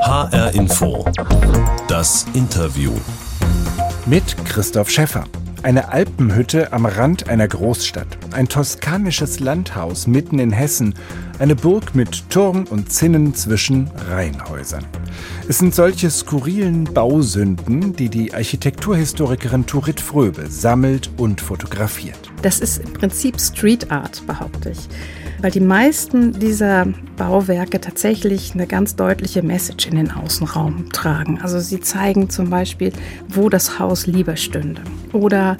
HR Info. Das Interview. Mit Christoph Schäffer. Eine Alpenhütte am Rand einer Großstadt. Ein toskanisches Landhaus mitten in Hessen. Eine Burg mit Turm und Zinnen zwischen Reihenhäusern. Es sind solche skurrilen Bausünden, die die Architekturhistorikerin Turit Fröbe sammelt und fotografiert. Das ist im Prinzip Street Art, behaupte ich weil die meisten dieser Bauwerke tatsächlich eine ganz deutliche Message in den Außenraum tragen. Also sie zeigen zum Beispiel, wo das Haus lieber stünde oder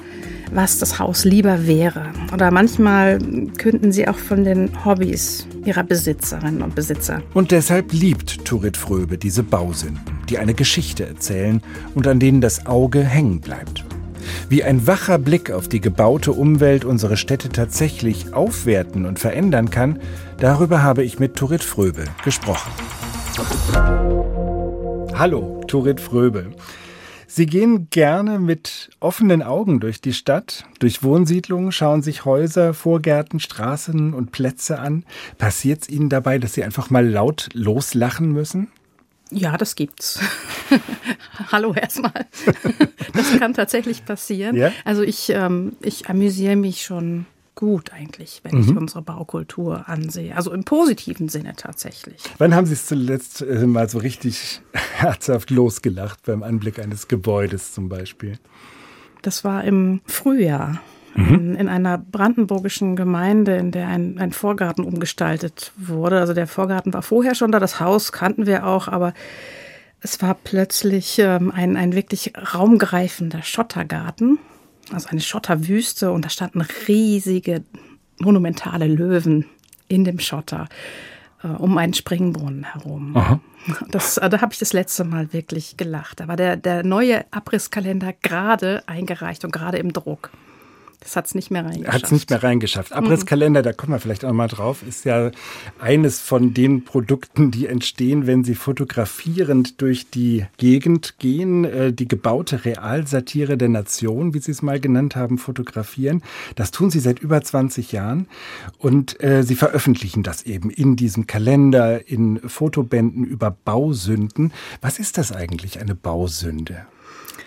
was das Haus lieber wäre. Oder manchmal künden sie auch von den Hobbys ihrer Besitzerinnen und Besitzer. Und deshalb liebt Turit Fröbe diese Bausünden, die eine Geschichte erzählen und an denen das Auge hängen bleibt. Wie ein wacher Blick auf die gebaute Umwelt unsere Städte tatsächlich aufwerten und verändern kann, darüber habe ich mit Turit Fröbe gesprochen. Hallo, Turit Fröbe. Sie gehen gerne mit offenen Augen durch die Stadt, durch Wohnsiedlungen, schauen sich Häuser, Vorgärten, Straßen und Plätze an. Passiert es Ihnen dabei, dass Sie einfach mal laut loslachen müssen? Ja, das gibt's. Hallo erstmal. das kann tatsächlich passieren. Ja? Also ich, ähm, ich amüsiere mich schon gut eigentlich, wenn mhm. ich unsere Baukultur ansehe. Also im positiven Sinne tatsächlich. Wann haben Sie es zuletzt äh, mal so richtig herzhaft losgelacht beim Anblick eines Gebäudes zum Beispiel? Das war im Frühjahr mhm. in, in, einer brandenburgischen Gemeinde, in der ein, ein Vorgarten umgestaltet wurde. Also der Vorgarten war vorher schon da, das Haus kannten wir auch, aber es war plötzlich ähm, ein, ein wirklich raumgreifender Schottergarten, also eine Schotterwüste und da standen riesige, monumentale Löwen in dem Schotter äh, um einen Springbrunnen herum. Das, äh, da habe ich das letzte Mal wirklich gelacht. Da war der, der neue Abrisskalender gerade eingereicht und gerade im Druck. Das hat es nicht mehr reingeschafft. Hat es nicht mehr reingeschafft. Abrisskalender, da kommen wir vielleicht auch mal drauf, ist ja eines von den Produkten, die entstehen, wenn sie fotografierend durch die Gegend gehen, äh, die gebaute Realsatire der Nation, wie Sie es mal genannt haben, fotografieren. Das tun Sie seit über 20 Jahren und äh, Sie veröffentlichen das eben in diesem Kalender, in Fotobänden über Bausünden. Was ist das eigentlich, eine Bausünde?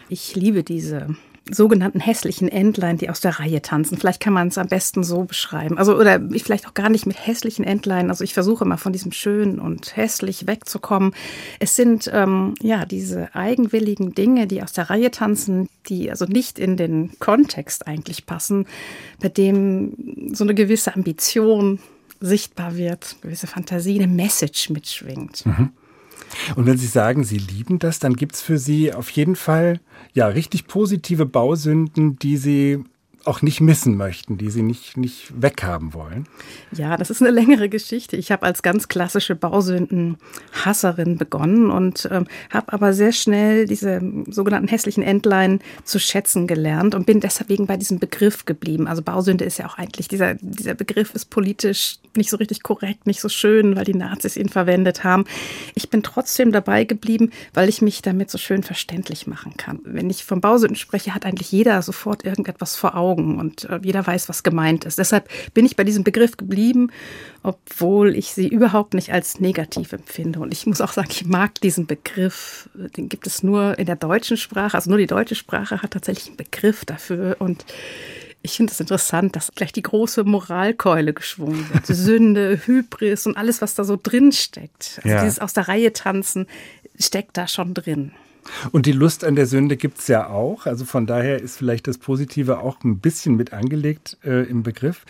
Ich liebe diese sogenannten hässlichen Entlein, die aus der Reihe tanzen. Vielleicht kann man es am besten so beschreiben. Also, oder vielleicht auch gar nicht mit hässlichen Entlein. Also, ich versuche immer von diesem Schön und hässlich wegzukommen. Es sind, ähm, ja, diese eigenwilligen Dinge, die aus der Reihe tanzen, die also nicht in den Kontext eigentlich passen, bei dem so eine gewisse Ambition sichtbar wird, gewisse Fantasie, eine Message mitschwingt. Mhm. Und wenn Sie sagen, Sie lieben das, dann gibt es für Sie auf jeden Fall ja richtig positive Bausünden, die Sie auch nicht missen möchten, die sie nicht, nicht weghaben wollen? Ja, das ist eine längere Geschichte. Ich habe als ganz klassische Bausünden-Hasserin begonnen und ähm, habe aber sehr schnell diese sogenannten hässlichen Entlein zu schätzen gelernt und bin deswegen bei diesem Begriff geblieben. Also Bausünde ist ja auch eigentlich, dieser, dieser Begriff ist politisch nicht so richtig korrekt, nicht so schön, weil die Nazis ihn verwendet haben. Ich bin trotzdem dabei geblieben, weil ich mich damit so schön verständlich machen kann. Wenn ich von Bausünden spreche, hat eigentlich jeder sofort irgendetwas vor Augen. Augen und äh, jeder weiß, was gemeint ist. Deshalb bin ich bei diesem Begriff geblieben, obwohl ich sie überhaupt nicht als negativ empfinde. Und ich muss auch sagen, ich mag diesen Begriff. Den gibt es nur in der deutschen Sprache. Also nur die deutsche Sprache hat tatsächlich einen Begriff dafür. Und ich finde es interessant, dass gleich die große Moralkeule geschwungen wird. Sünde, Hybris und alles, was da so drin steckt. Also ja. dieses aus der Reihe tanzen steckt da schon drin. Und die Lust an der Sünde gibt es ja auch. Also von daher ist vielleicht das Positive auch ein bisschen mit angelegt äh, im Begriff.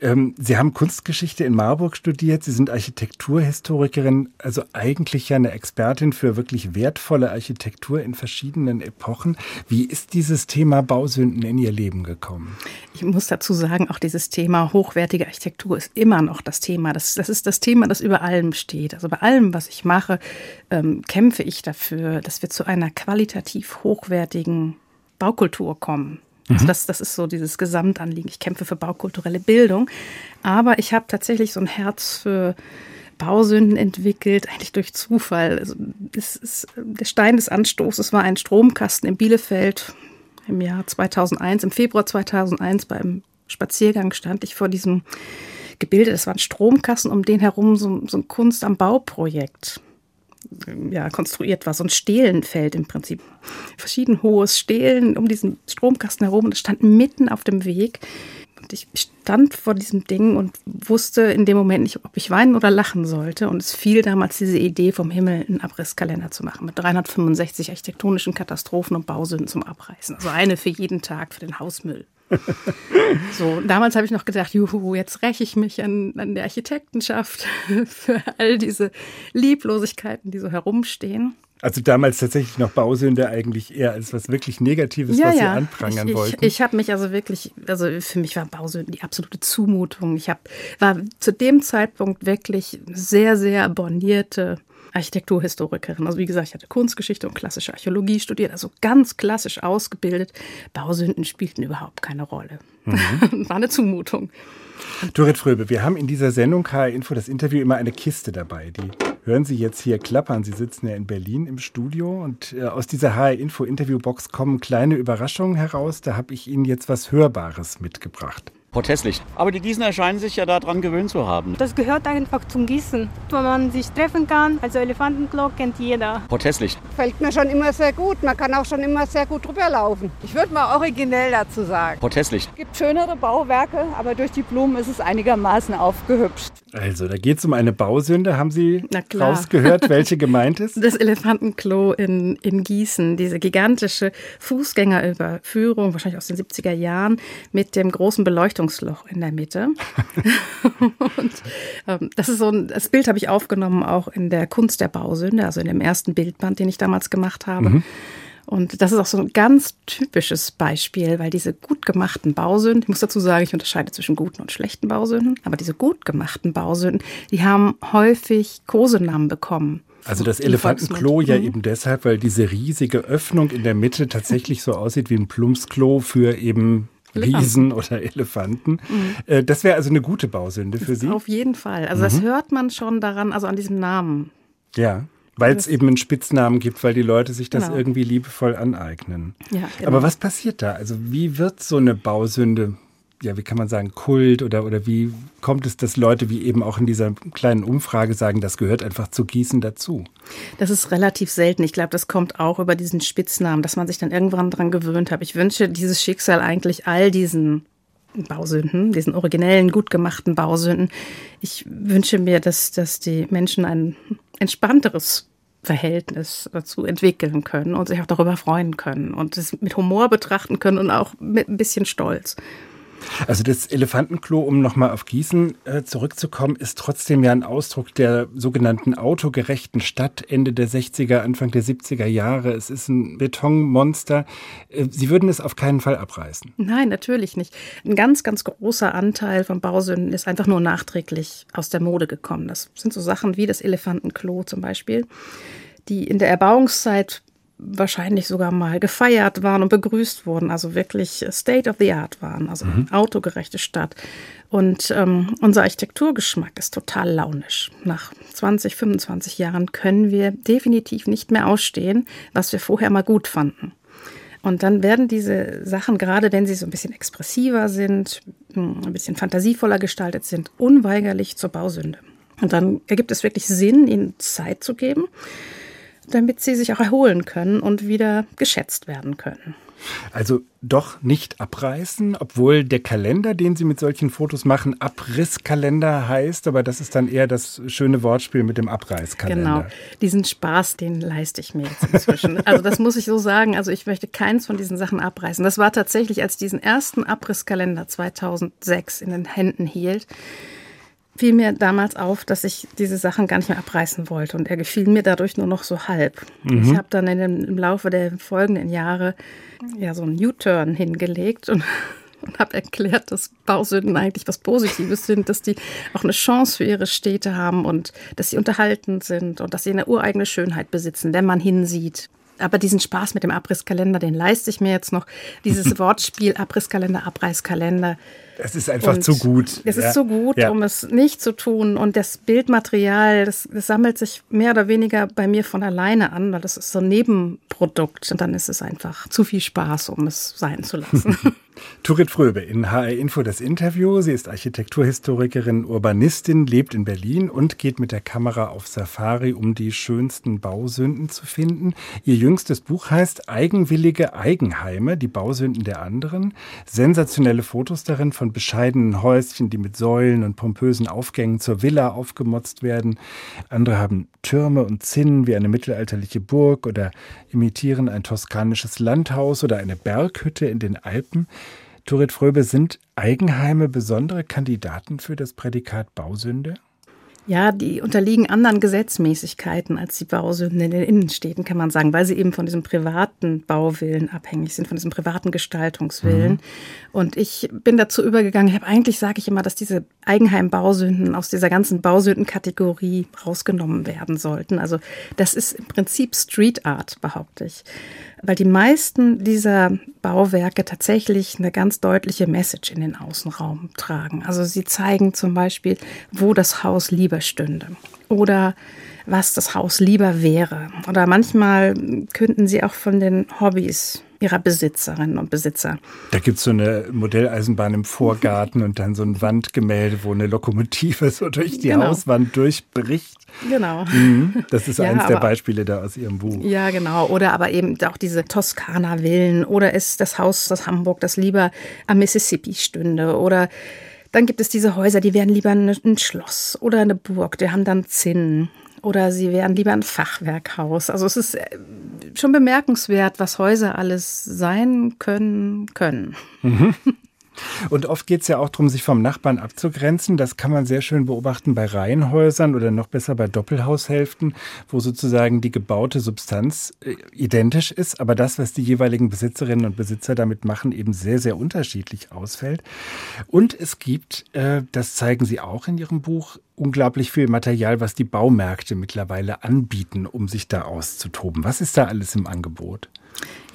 Ähm, Sie haben Kunstgeschichte in Marburg studiert. Sie sind Architekturhistorikerin, also eigentlich ja eine Expertin für wirklich wertvolle Architektur in verschiedenen Epochen. Wie ist dieses Thema Bausünden in Ihr Leben gekommen? Ich muss dazu sagen, auch dieses Thema hochwertige Architektur ist immer noch das Thema. Das, das ist das Thema, das über allem steht. Also bei allem, was ich mache, ähm, kämpfe ich dafür, dass wir zu einer qualitativ hochwertigen Baukultur kommen. Also mhm. das, das ist so dieses Gesamtanliegen. Ich kämpfe für baukulturelle Bildung. Aber ich habe tatsächlich so ein Herz für Bausünden entwickelt, eigentlich durch Zufall. Also ist, der Stein des Anstoßes war ein Stromkasten in Bielefeld im Jahr 2001. Im Februar 2001 beim Spaziergang stand ich vor diesem Gebilde. Das war ein Stromkasten, um den herum so, so ein Kunst am Bauprojekt ja, konstruiert war, so ein Stehlenfeld im Prinzip. Verschieden hohes Stehlen um diesen Stromkasten herum und es stand mitten auf dem Weg. Und ich stand vor diesem Ding und wusste in dem Moment nicht, ob ich weinen oder lachen sollte. Und es fiel damals diese Idee vom Himmel, einen Abrisskalender zu machen mit 365 architektonischen Katastrophen und Bausünden zum Abreißen. Also eine für jeden Tag für den Hausmüll. so, damals habe ich noch gedacht, juhu, jetzt räche ich mich an, an der Architektenschaft für all diese Lieblosigkeiten, die so herumstehen. Also damals tatsächlich noch Bausünde eigentlich eher als was wirklich Negatives, ja, was ja. Sie anprangern ich, wollten. Ich, ich habe mich also wirklich, also für mich war Bausünden die absolute Zumutung. Ich hab, war zu dem Zeitpunkt wirklich sehr, sehr bornierte Architekturhistorikerin. Also wie gesagt, ich hatte Kunstgeschichte und klassische Archäologie studiert, also ganz klassisch ausgebildet. Bausünden spielten überhaupt keine Rolle. Mhm. War eine Zumutung. Dorit Fröbe, wir haben in dieser Sendung HR Info das Interview immer eine Kiste dabei. Die hören Sie jetzt hier klappern. Sie sitzen ja in Berlin im Studio und äh, aus dieser HR Info Interviewbox kommen kleine Überraschungen heraus. Da habe ich Ihnen jetzt was Hörbares mitgebracht. Protestlicht. Aber die Gießener scheinen sich ja daran gewöhnt zu haben. Das gehört einfach zum Gießen, wo man sich treffen kann. Also Elefantenklo kennt jeder. Protestlicht. Fällt mir schon immer sehr gut. Man kann auch schon immer sehr gut drüber laufen. Ich würde mal originell dazu sagen. Protestlicht. Es gibt schönere Bauwerke, aber durch die Blumen ist es einigermaßen aufgehübscht. Also, da geht es um eine Bausünde. Haben Sie rausgehört, welche gemeint ist? Das Elefantenklo in, in Gießen, diese gigantische Fußgängerüberführung, wahrscheinlich aus den 70er Jahren, mit dem großen Beleuchtungsfenster Lüftungsloch in der Mitte. und ähm, das ist so ein, das Bild habe ich aufgenommen auch in der Kunst der Bausünde, also in dem ersten Bildband, den ich damals gemacht habe. Mhm. Und das ist auch so ein ganz typisches Beispiel, weil diese gut gemachten Bausünden, ich muss dazu sagen, ich unterscheide zwischen guten und schlechten Bausünden, aber diese gut gemachten Bausünden, die haben häufig Kosenamen bekommen. Also das Elefantenklo ja mhm. eben deshalb, weil diese riesige Öffnung in der Mitte tatsächlich so aussieht wie ein Plumpsklo für eben Riesen oder Elefanten. Mhm. Äh, das wäre also eine gute Bausünde für Sie? Auf jeden Fall. Also mhm. das hört man schon daran, also an diesem Namen. Ja. Weil es eben einen Spitznamen gibt, weil die Leute sich das genau. irgendwie liebevoll aneignen. Ja, genau. Aber was passiert da? Also wie wird so eine Bausünde ja, wie kann man sagen, Kult oder, oder wie kommt es, dass Leute wie eben auch in dieser kleinen Umfrage sagen, das gehört einfach zu Gießen dazu? Das ist relativ selten. Ich glaube, das kommt auch über diesen Spitznamen, dass man sich dann irgendwann dran gewöhnt hat. Ich wünsche dieses Schicksal eigentlich all diesen Bausünden, diesen originellen, gut gemachten Bausünden. Ich wünsche mir, dass, dass die Menschen ein entspannteres Verhältnis dazu entwickeln können und sich auch darüber freuen können und es mit Humor betrachten können und auch mit ein bisschen Stolz. Also das Elefantenklo, um nochmal auf Gießen äh, zurückzukommen, ist trotzdem ja ein Ausdruck der sogenannten autogerechten Stadt Ende der 60er, Anfang der 70er Jahre. Es ist ein Betonmonster. Äh, Sie würden es auf keinen Fall abreißen. Nein, natürlich nicht. Ein ganz, ganz großer Anteil von Bausünden ist einfach nur nachträglich aus der Mode gekommen. Das sind so Sachen wie das Elefantenklo zum Beispiel, die in der Erbauungszeit wahrscheinlich sogar mal gefeiert waren und begrüßt wurden, also wirklich State of the Art waren, also mhm. autogerechte Stadt. Und ähm, unser Architekturgeschmack ist total launisch. Nach 20, 25 Jahren können wir definitiv nicht mehr ausstehen, was wir vorher mal gut fanden. Und dann werden diese Sachen, gerade wenn sie so ein bisschen expressiver sind, hm, ein bisschen fantasievoller gestaltet sind, unweigerlich zur Bausünde. Und dann ergibt es wirklich Sinn, ihnen Zeit zu geben damit sie sich auch erholen können und wieder geschätzt werden können. Also doch nicht abreißen, obwohl der Kalender, den Sie mit solchen Fotos machen, Abrisskalender heißt, aber das ist dann eher das schöne Wortspiel mit dem Abreißkalender. Genau, diesen Spaß, den leiste ich mir jetzt inzwischen. also das muss ich so sagen, also ich möchte keins von diesen Sachen abreißen. Das war tatsächlich, als ich diesen ersten Abrisskalender 2006 in den Händen hielt, fiel mir damals auf, dass ich diese Sachen gar nicht mehr abreißen wollte. Und er gefiel mir dadurch nur noch so halb. Mhm. Ich habe dann in dem, im Laufe der folgenden Jahre ja so einen U-Turn hingelegt und, und habe erklärt, dass Bausünden eigentlich was Positives sind, dass die auch eine Chance für ihre Städte haben und dass sie unterhaltend sind und dass sie eine ureigene Schönheit besitzen, wenn man hinsieht. Aber diesen Spaß mit dem Abrisskalender, den leiste ich mir jetzt noch. Dieses Wortspiel Abrisskalender, Abreißkalender, Es ist einfach Und zu gut. Es Ja. ist zu gut, Ja. um es nicht zu tun. Und das Bildmaterial, das, das sammelt sich mehr oder weniger bei mir von alleine an, weil das ist so ein Nebenprodukt. Und dann ist es einfach zu viel Spaß, um es sein zu lassen. Turit Fröbe in HR Info das Interview. Sie ist Architekturhistorikerin, Urbanistin, lebt in Berlin und geht mit der Kamera auf Safari, um die schönsten Bausünden zu finden. Ihr jüngstes Buch heißt Eigenwillige Eigenheime, die Bausünden der anderen. Sensationelle Fotos darin von bescheidenen Häuschen, die mit Säulen und pompösen Aufgängen zur Villa aufgemotzt werden. Andere haben Türme und Zinnen wie eine mittelalterliche Burg oder imitieren ein toskanisches Landhaus oder eine Berghütte in den Alpen. Turit Fröbe, sind Eigenheime besondere Kandidaten für das Prädikat Bausünde? Ja, die unterliegen anderen Gesetzmäßigkeiten als die Bausünden in den Innenstädten, kann man sagen, weil sie eben von diesem privaten Bauwillen abhängig sind, von diesem privaten Gestaltungswillen. Und ich bin dazu übergegangen, ich habe eigentlich, sage ich immer, dass diese Eigenheimbausünden aus dieser ganzen Bausündenkategorie rausgenommen werden sollten. Also das ist im Prinzip Street Art, behaupte ich. Weil die meisten dieser Bauwerke tatsächlich eine ganz deutliche Message in den Außenraum tragen. Also sie zeigen zum Beispiel, wo das Haus lieber stünde oder was das Haus lieber wäre. Oder manchmal künden sie auch von den Hobbys ihrer Besitzerinnen und Besitzer. Da gibt es so eine Modelleisenbahn im Vorgarten und dann so ein Wandgemälde, wo eine Lokomotive so durch die Genau. Hauswand durchbricht. Genau. Mhm. Das ist Ja, eins der aber- Beispiele da aus Ihrem Buch. Ja, genau. Oder aber eben auch diese Toskana-Villen oder ist das Haus, das Hamburg, das lieber am Mississippi stünde. Oder dann gibt es diese Häuser, die wären lieber ein ein Schloss oder eine Burg, die haben dann Zinnen. Oder sie wären lieber ein Fachwerkhaus. Also es ist äh, schon bemerkenswert, was Häuser alles sein können, können. Und oft geht es ja auch darum, sich vom Nachbarn abzugrenzen. Das kann man sehr schön beobachten bei Reihenhäusern oder noch besser bei Doppelhaushälften, wo sozusagen die gebaute Substanz äh, identisch ist, aber das, was die jeweiligen Besitzerinnen und Besitzer damit machen, eben sehr, sehr unterschiedlich ausfällt. Und es gibt, äh, das zeigen Sie auch in Ihrem Buch, unglaublich viel Material, was die Baumärkte mittlerweile anbieten, um sich da auszutoben. Was ist da alles im Angebot?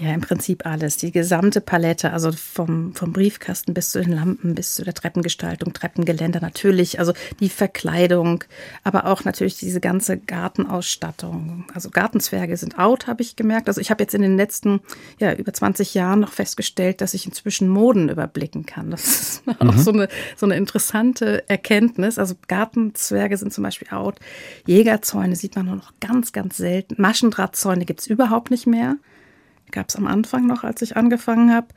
Ja, im Prinzip alles. Die gesamte Palette, also vom, vom Briefkasten bis zu den Lampen, bis zu der Treppengestaltung, Treppengeländer natürlich, also die Verkleidung, aber auch natürlich diese ganze Gartenausstattung. Also Gartenzwerge sind out, habe ich gemerkt. Also ich habe jetzt in den letzten ja, über 20 Jahren noch festgestellt, dass ich inzwischen Moden überblicken kann. Das ist auch so eine, so eine interessante Erkenntnis. Also Gartenzwerge sind zum Beispiel out. Jägerzäune sieht man nur noch ganz, ganz selten. Maschendrahtzäune gibt es überhaupt nicht mehr gab es am Anfang noch, als ich angefangen habe.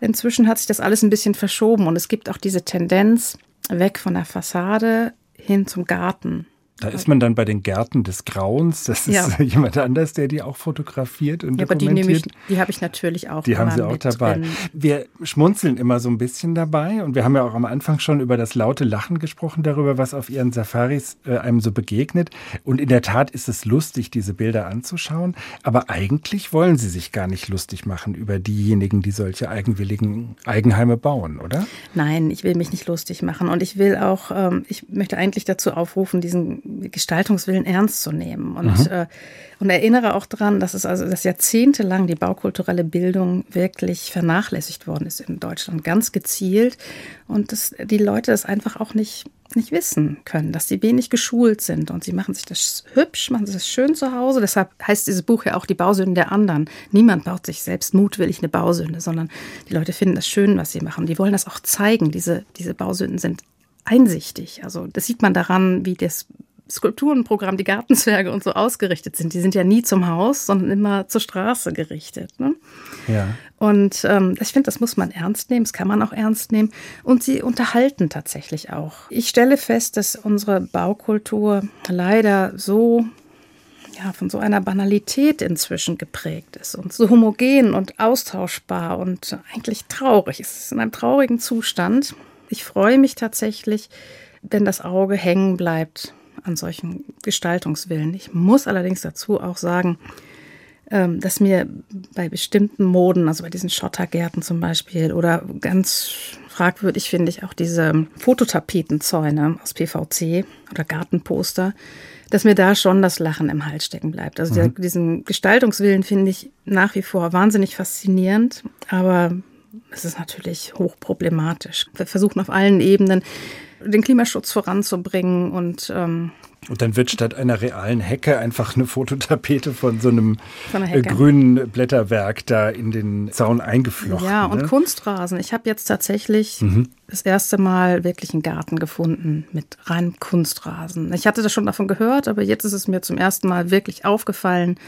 Inzwischen hat sich das alles ein bisschen verschoben und es gibt auch diese Tendenz weg von der Fassade hin zum Garten. Da ist man dann bei den Gärten des Grauens. Das ist Ja. jemand anders, der die auch fotografiert und Ja, aber die dokumentiert. nehme ich, die habe ich natürlich auch. Die haben sie auch dabei. drin. Wir schmunzeln immer so ein bisschen dabei und wir haben ja auch am Anfang schon über das laute Lachen gesprochen, darüber, was auf ihren Safaris äh, einem so begegnet. Und in der Tat ist es lustig, diese Bilder anzuschauen. Aber eigentlich wollen sie sich gar nicht lustig machen über diejenigen, die solche eigenwilligen Eigenheime bauen, oder? Nein, ich will mich nicht lustig machen und ich will auch, ähm, ich möchte eigentlich dazu aufrufen, diesen Gestaltungswillen ernst zu nehmen und, äh, und erinnere auch daran, dass es also, dass jahrzehntelang die baukulturelle Bildung wirklich vernachlässigt worden ist in Deutschland, ganz gezielt und dass die Leute das einfach auch nicht nicht wissen können, dass sie wenig geschult sind und sie machen sich das hübsch, machen sich das schön zu Hause. Deshalb heißt dieses Buch ja auch die Bausünden der anderen. Niemand baut sich selbst mutwillig eine Bausünde, sondern die Leute finden das schön, was sie machen. Die wollen das auch zeigen. Diese, diese Bausünden sind einsichtig. Also das sieht man daran, wie das Skulpturenprogramm, die Gartenzwerge und so ausgerichtet sind. Die sind ja nie zum Haus, sondern immer zur Straße gerichtet. Ne? Ja. Und ähm, ich finde, das muss man ernst nehmen, das kann man auch ernst nehmen. Und sie unterhalten tatsächlich auch. Ich stelle fest, dass unsere Baukultur leider so ja, von so einer Banalität inzwischen geprägt ist und so homogen und austauschbar und eigentlich traurig. Es ist in einem traurigen Zustand. Ich freue mich tatsächlich, wenn das Auge hängen bleibt an solchen Gestaltungswillen. Ich muss allerdings dazu auch sagen, ähm, dass mir bei bestimmten Moden, also bei diesen Schottergärten zum Beispiel oder ganz fragwürdig finde ich auch diese Fototapetenzäune aus PVC oder Gartenposter, dass mir da schon das Lachen im Hals stecken bleibt. Also der, diesen Gestaltungswillen finde ich nach wie vor wahnsinnig faszinierend, aber es ist natürlich hochproblematisch. Wir versuchen auf allen Ebenen den Klimaschutz voranzubringen und ähm, und dann wird statt einer realen Hecke einfach eine Fototapete von so einem äh, grünen Blätterwerk da in den Zaun eingeflochten. Ja, und ne? Kunstrasen. Ich habe jetzt tatsächlich mhm. das erste Mal wirklich einen Garten gefunden mit reinem Kunstrasen. Ich hatte das schon davon gehört, aber jetzt ist es mir zum ersten Mal wirklich aufgefallen,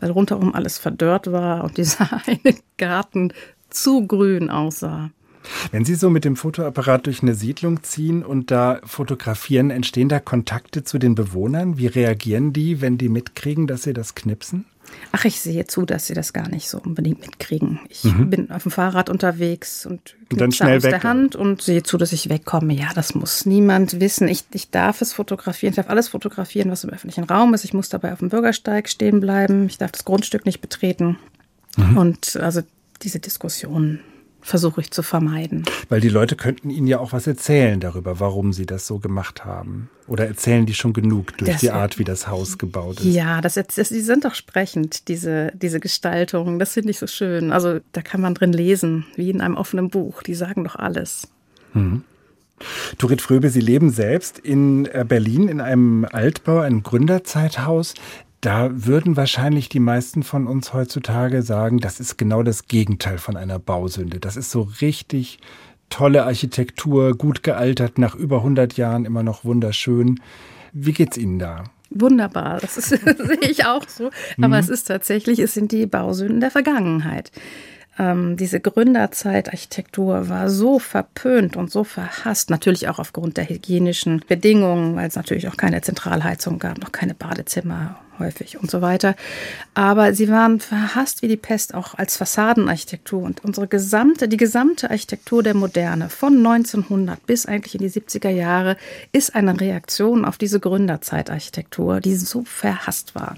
weil rundherum alles verdörrt war und dieser eine Garten zu grün aussah. Wenn Sie so mit dem Fotoapparat durch eine Siedlung ziehen und da fotografieren, entstehen da Kontakte zu den Bewohnern? Wie reagieren die, wenn die mitkriegen, dass Sie das knipsen? Ach, ich sehe zu, dass sie das gar nicht so unbedingt mitkriegen. Ich mhm. bin auf dem Fahrrad unterwegs und knipse aus weg, der Hand und sehe zu, dass ich wegkomme. Ja, das muss niemand wissen. Ich, ich darf es fotografieren. Ich darf alles fotografieren, was im öffentlichen Raum ist. Ich muss dabei auf dem Bürgersteig stehen bleiben. Ich darf das Grundstück nicht betreten. Mhm. Und also diese Diskussion versuche ich zu vermeiden. Weil die Leute könnten Ihnen ja auch was erzählen darüber, warum Sie das so gemacht haben. Oder erzählen die schon genug durch das, die Art, wie das Haus gebaut ist? Ja, das, das, die sind doch sprechend, diese, diese Gestaltungen. Das finde ich so schön. Also da kann man drin lesen, wie in einem offenen Buch. Die sagen doch alles. Mhm. Turit Fröbe, Sie leben selbst in äh, Berlin in einem Altbau, einem Gründerzeithaus. Da würden wahrscheinlich die meisten von uns heutzutage sagen, das ist genau das Gegenteil von einer Bausünde. Das ist so richtig tolle Architektur, gut gealtert, nach über 100 Jahren immer noch wunderschön. Wie geht's Ihnen da? Wunderbar, das ist, sehe ich auch so. Aber mhm. es ist tatsächlich, es sind die Bausünden der Vergangenheit ähm, diese Gründerzeitarchitektur war so verpönt und so verhasst, natürlich auch aufgrund der hygienischen Bedingungen, weil es natürlich auch keine Zentralheizung gab, noch keine Badezimmer häufig und so weiter. Aber sie waren verhasst wie die Pest auch als Fassadenarchitektur und unsere gesamte, die gesamte Architektur der Moderne von 1900 bis eigentlich in die 70er Jahre ist eine Reaktion auf diese Gründerzeitarchitektur, die so verhasst war.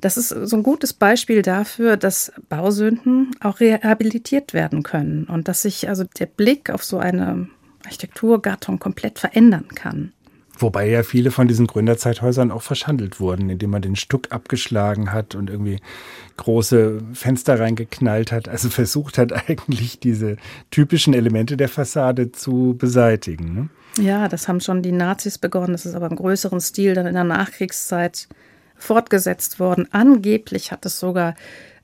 Das ist so ein gutes Beispiel dafür, dass Bausünden auch rehabilitiert werden können und dass sich also der Blick auf so eine Architekturgattung komplett verändern kann. Wobei ja viele von diesen Gründerzeithäusern auch verschandelt wurden, indem man den Stuck abgeschlagen hat und irgendwie große Fenster reingeknallt hat. Also versucht hat eigentlich diese typischen Elemente der Fassade zu beseitigen. Ne? Ja, das haben schon die Nazis begonnen. Das ist aber im größeren Stil dann in der Nachkriegszeit fortgesetzt worden. Angeblich hat es sogar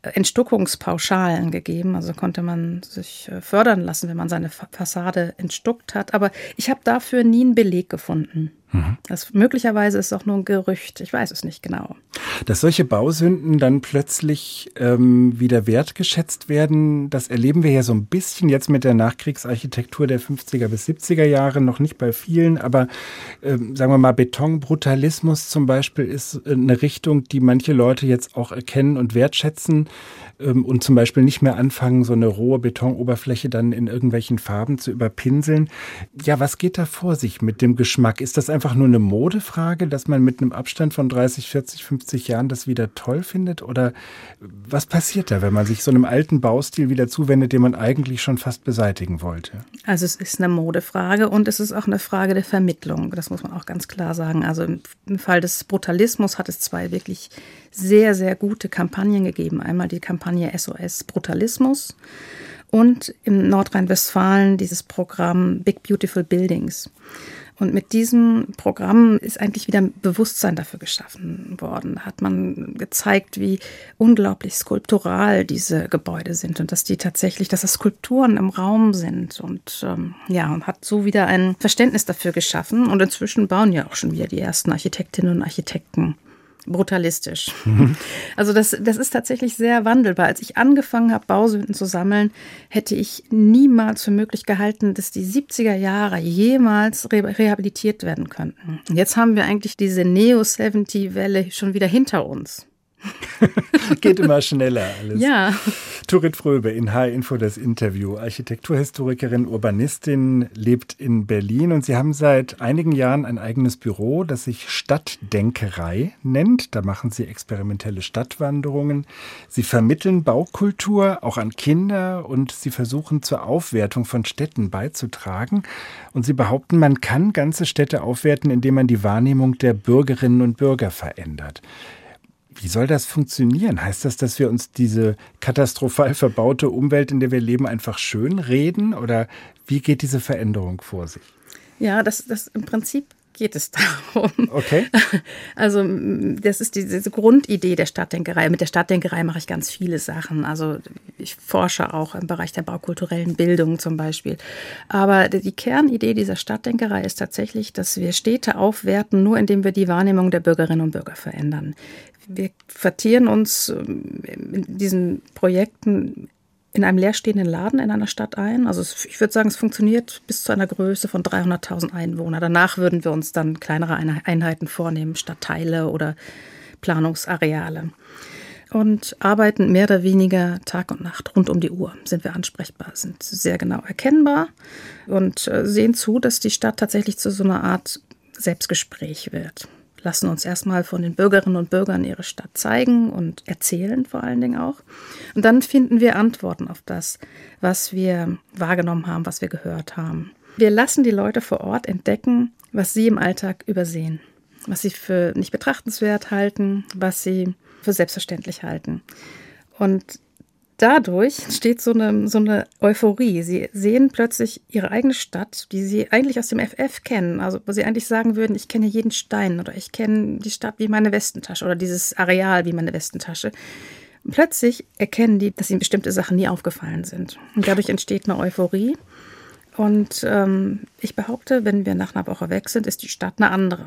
äh, Entstuckungspauschalen gegeben. Also konnte man sich äh, fördern lassen, wenn man seine Fassade entstuckt hat. Aber ich habe dafür nie einen Beleg gefunden. Mhm. Das möglicherweise ist auch nur ein Gerücht. Ich weiß es nicht genau. Dass solche Bausünden dann plötzlich ähm, wieder wertgeschätzt werden, das erleben wir ja so ein bisschen jetzt mit der Nachkriegsarchitektur der 50er bis 70er Jahre, noch nicht bei vielen, aber ähm, sagen wir mal, Betonbrutalismus zum Beispiel ist äh, eine Richtung, die manche Leute jetzt auch erkennen und wertschätzen ähm, und zum Beispiel nicht mehr anfangen, so eine rohe Betonoberfläche dann in irgendwelchen Farben zu überpinseln. Ja, was geht da vor sich mit dem Geschmack? Ist das einfach nur eine Modefrage, dass man mit einem Abstand von 30, 40, 50 Jahren das wieder toll findet? Oder was passiert da, wenn man sich so einem alten Baustil wieder zuwendet, den man eigentlich schon fast beseitigen wollte? Also es ist eine Modefrage und es ist auch eine Frage der Vermittlung. Das muss man auch ganz klar sagen. Also im Fall des Brutalismus hat es zwei wirklich sehr, sehr gute Kampagnen gegeben. Einmal die Kampagne SOS Brutalismus und im Nordrhein-Westfalen dieses Programm Big Beautiful Buildings. Und mit diesem Programm ist eigentlich wieder Bewusstsein dafür geschaffen worden. Da hat man gezeigt, wie unglaublich skulptural diese Gebäude sind und dass die tatsächlich, dass das Skulpturen im Raum sind und ähm, ja, und hat so wieder ein Verständnis dafür geschaffen. Und inzwischen bauen ja auch schon wieder die ersten Architektinnen und Architekten brutalistisch. Mhm. Also das, das ist tatsächlich sehr wandelbar. Als ich angefangen habe, Bausünden zu sammeln, hätte ich niemals für möglich gehalten, dass die 70er Jahre jemals re rehabilitiert werden könnten. Jetzt haben wir eigentlich diese Neo-70-Welle schon wieder hinter uns. Geht immer schneller alles. Ja. Turit Fröbe in H-Info das Interview. Architekturhistorikerin, Urbanistin, lebt in Berlin und Sie haben seit einigen Jahren ein eigenes Büro, das sich Stadtdenkerei nennt. Da machen Sie experimentelle Stadtwanderungen. Sie vermitteln Baukultur auch an Kinder und Sie versuchen zur Aufwertung von Städten beizutragen. Und Sie behaupten, man kann ganze Städte aufwerten, indem man die Wahrnehmung der Bürgerinnen und Bürger verändert. Wie soll das funktionieren? Heißt das, dass wir uns diese katastrophal verbaute Umwelt, in der wir leben, einfach schön reden? Oder wie geht diese Veränderung vor sich? Ja, das, das im Prinzip geht es darum. Okay. Also das ist diese Grundidee der Stadtdenkerei. Mit der Stadtdenkerei mache ich ganz viele Sachen. Also ich forsche auch im Bereich der baukulturellen Bildung zum Beispiel. Aber die Kernidee dieser Stadtdenkerei ist tatsächlich, dass wir Städte aufwerten, nur indem wir die Wahrnehmung der Bürgerinnen und Bürger verändern. Wir vertieren uns ähm, in diesen Projekten in einem leerstehenden Laden in einer Stadt ein. Also ich würde sagen, es funktioniert bis zu einer Größe von 300.000 Einwohnern. Danach würden wir uns dann kleinere Einheiten vornehmen, Stadtteile oder Planungsareale. Und arbeiten mehr oder weniger Tag und Nacht rund um die Uhr. Sind wir ansprechbar, sind sehr genau erkennbar und äh, sehen zu, dass die Stadt tatsächlich zu so einer Art Selbstgespräch wird lassen uns erstmal von den Bürgerinnen und Bürgern ihre Stadt zeigen und erzählen vor allen Dingen auch. Und dann finden wir Antworten auf das, was wir wahrgenommen haben, was wir gehört haben. Wir lassen die Leute vor Ort entdecken, was sie im Alltag übersehen, was sie für nicht betrachtenswert halten, was sie für selbstverständlich halten. Und dadurch entsteht so eine, so eine Euphorie. Sie sehen plötzlich ihre eigene Stadt, die sie eigentlich aus dem FF kennen. Also, wo sie eigentlich sagen würden, ich kenne jeden Stein oder ich kenne die Stadt wie meine Westentasche oder dieses Areal wie meine Westentasche. Plötzlich erkennen die, dass ihnen bestimmte Sachen nie aufgefallen sind. Und dadurch entsteht eine Euphorie. Und ähm, ich behaupte, wenn wir nach einer Woche weg sind, ist die Stadt eine andere.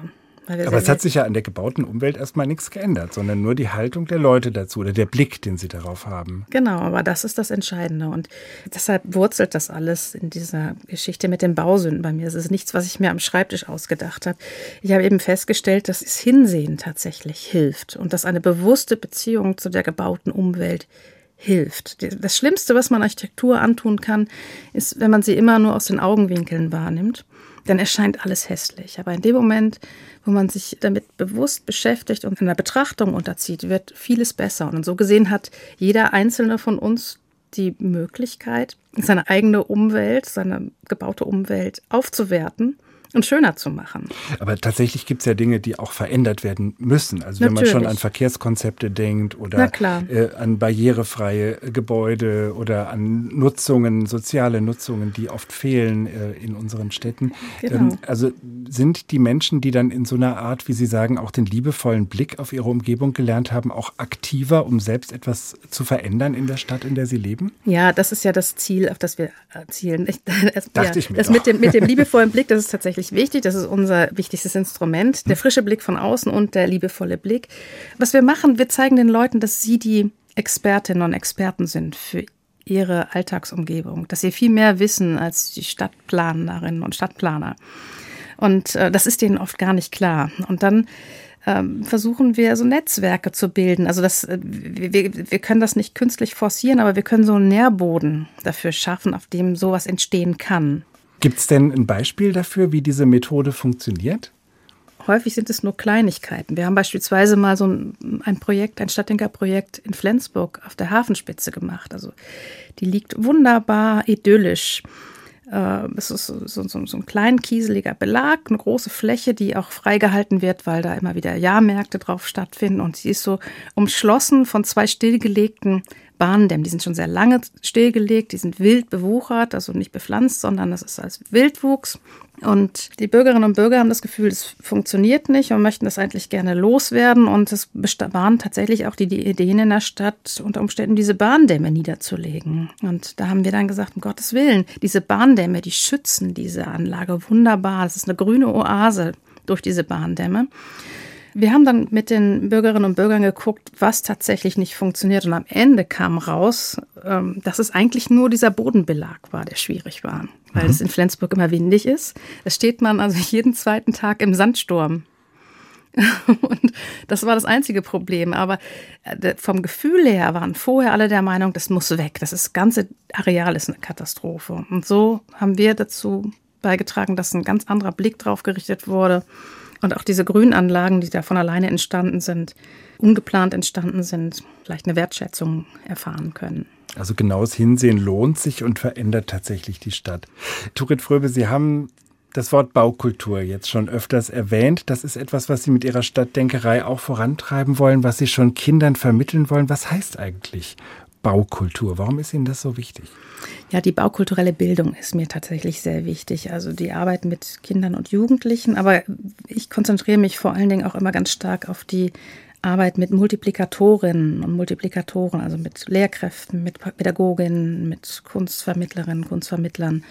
Aber es hat sich ja an der gebauten Umwelt erstmal nichts geändert, sondern nur die Haltung der Leute dazu oder der Blick, den sie darauf haben. Genau, aber das ist das Entscheidende. Und deshalb wurzelt das alles in dieser Geschichte mit den Bausünden bei mir. Es ist nichts, was ich mir am Schreibtisch ausgedacht habe. Ich habe eben festgestellt, dass das Hinsehen tatsächlich hilft und dass eine bewusste Beziehung zu der gebauten Umwelt hilft. Das Schlimmste, was man Architektur antun kann, ist, wenn man sie immer nur aus den Augenwinkeln wahrnimmt dann erscheint alles hässlich. Aber in dem Moment, wo man sich damit bewusst beschäftigt und einer Betrachtung unterzieht, wird vieles besser. Und so gesehen hat jeder Einzelne von uns die Möglichkeit, seine eigene Umwelt, seine gebaute Umwelt aufzuwerten und schöner zu machen. Aber tatsächlich gibt es ja Dinge, die auch verändert werden müssen. Also wenn Natürlich. man schon an Verkehrskonzepte denkt oder äh, an barrierefreie Gebäude oder an Nutzungen, soziale Nutzungen, die oft fehlen äh, in unseren Städten. Genau. Ähm, also sind die Menschen, die dann in so einer Art, wie Sie sagen, auch den liebevollen Blick auf ihre Umgebung gelernt haben, auch aktiver, um selbst etwas zu verändern in der Stadt, in der sie leben? Ja, das ist ja das Ziel, auf das wir zielen. das, Dachte ja, ich mir das mit dem, mit dem liebevollen Blick, das ist tatsächlich wirklich wichtig. Das ist unser wichtigstes Instrument. Der frische Blick von außen und der liebevolle Blick. Was wir machen, wir zeigen den Leuten, dass sie die Expertinnen und Experten sind für ihre Alltagsumgebung, dass sie viel mehr wissen als die Stadtplanerinnen und Stadtplaner. Und äh, das ist denen oft gar nicht klar. Und dann ähm, versuchen wir so Netzwerke zu bilden. Also das, äh, wir, wir können das nicht künstlich forcieren, aber wir können so einen Nährboden dafür schaffen, auf dem sowas entstehen kann. Gibt es denn ein Beispiel dafür, wie diese Methode funktioniert? Häufig sind es nur Kleinigkeiten. Wir haben beispielsweise mal so ein, Projekt, ein Stadtdenkerprojekt in Flensburg auf der Hafenspitze gemacht. Also die liegt wunderbar idyllisch. Äh, es ist so, so, so, ein klein kieseliger Belag, eine große Fläche, die auch freigehalten wird, weil da immer wieder Jahrmärkte drauf stattfinden. Und sie ist so umschlossen von zwei stillgelegten Bahndämmen. Die sind schon sehr lange stillgelegt, die sind wild bewuchert, also nicht bepflanzt, sondern das ist als Wildwuchs. Und die Bürgerinnen und Bürger haben das Gefühl, es funktioniert nicht und möchten das eigentlich gerne loswerden. Und es waren tatsächlich auch die, Ideen in der Stadt, unter Umständen diese Bahndämme niederzulegen. Und da haben wir dann gesagt, um Gottes Willen, diese Bahndämme, die schützen diese Anlage wunderbar. Es ist eine grüne Oase durch diese Bahndämme. Wir haben dann mit den Bürgerinnen und Bürgern geguckt, was tatsächlich nicht funktioniert. Und am Ende kam raus, ähm, dass es eigentlich nur dieser Bodenbelag war, der schwierig war, weil mhm. es in Flensburg immer windig ist. Da steht man also jeden zweiten Tag im Sandsturm. Und das war das einzige Problem. Aber äh, vom Gefühl her waren vorher alle der Meinung, das muss weg. Das, ist, das ganze Areal ist eine Katastrophe. Und so haben wir dazu beigetragen, dass ein ganz anderer Blick drauf gerichtet wurde. Und auch diese Grünanlagen, die da von alleine entstanden sind, ungeplant entstanden sind, vielleicht eine Wertschätzung erfahren können. Also genaues Hinsehen lohnt sich und verändert tatsächlich die Stadt. Turit Fröbe, Sie haben Das Wort Baukultur jetzt schon öfters erwähnt. Das ist etwas, was Sie mit Ihrer Stadtdenkerei auch vorantreiben wollen, was Sie schon Kindern vermitteln wollen. Was heißt eigentlich Baukultur? Warum ist Ihnen das so wichtig? Ja, die baukulturelle Bildung ist mir tatsächlich sehr wichtig. Also die Arbeit mit Kindern und Jugendlichen. Aber ich konzentriere mich vor allen Dingen auch immer ganz stark auf die Arbeit mit Multiplikatorinnen und Multiplikatoren, also mit Lehrkräften, mit Pädagoginnen, mit Kunstvermittlerinnen, Kunstvermittlern.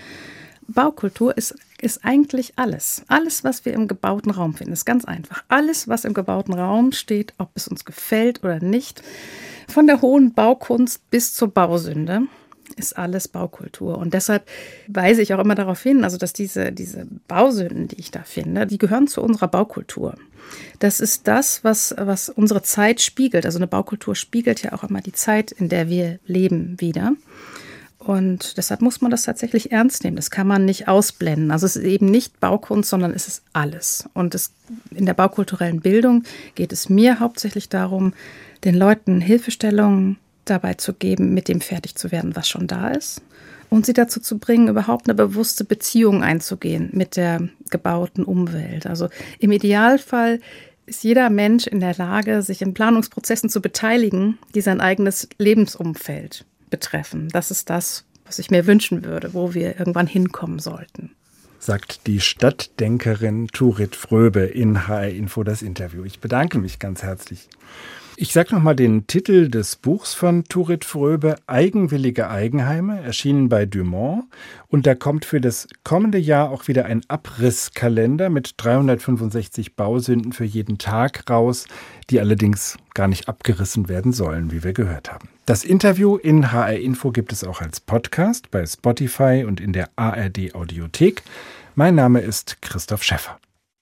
Baukultur ist, ist eigentlich alles. Alles, was wir im gebauten Raum finden, ist ganz einfach. Alles, was im gebauten Raum steht, ob es uns gefällt oder nicht, von der hohen Baukunst bis zur Bausünde, ist alles Baukultur. Und deshalb weise ich auch immer darauf hin, also dass diese, diese Bausünden, die ich da finde, die gehören zu unserer Baukultur. Das ist das, was, was unsere Zeit spiegelt. Also eine Baukultur spiegelt ja auch immer die Zeit, in der wir leben, wieder. Und deshalb muss man das tatsächlich ernst nehmen. Das kann man nicht ausblenden. Also es ist eben nicht Baukunst, sondern es ist alles. Und es, in der baukulturellen Bildung geht es mir hauptsächlich darum, den Leuten Hilfestellungen dabei zu geben, mit dem fertig zu werden, was schon da ist. Und sie dazu zu bringen, überhaupt eine bewusste Beziehung einzugehen mit der gebauten Umwelt. Also im Idealfall ist jeder Mensch in der Lage, sich in Planungsprozessen zu beteiligen, die sein eigenes Lebensumfeld betreffen. Das ist das, was ich mir wünschen würde, wo wir irgendwann hinkommen sollten. Sagt die Stadtdenkerin Turit Fröbe in HR Info das Interview. Ich bedanke mich ganz herzlich. Ich sage nochmal den Titel des Buchs von Turit Fröbe, Eigenwillige Eigenheime, erschienen bei Dumont. Und da kommt für das kommende Jahr auch wieder ein Abrisskalender mit 365 Bausünden für jeden Tag raus, die allerdings gar nicht abgerissen werden sollen, wie wir gehört haben. Das Interview in HR Info gibt es auch als Podcast bei Spotify und in der ARD Audiothek. Mein Name ist Christoph Schäffer.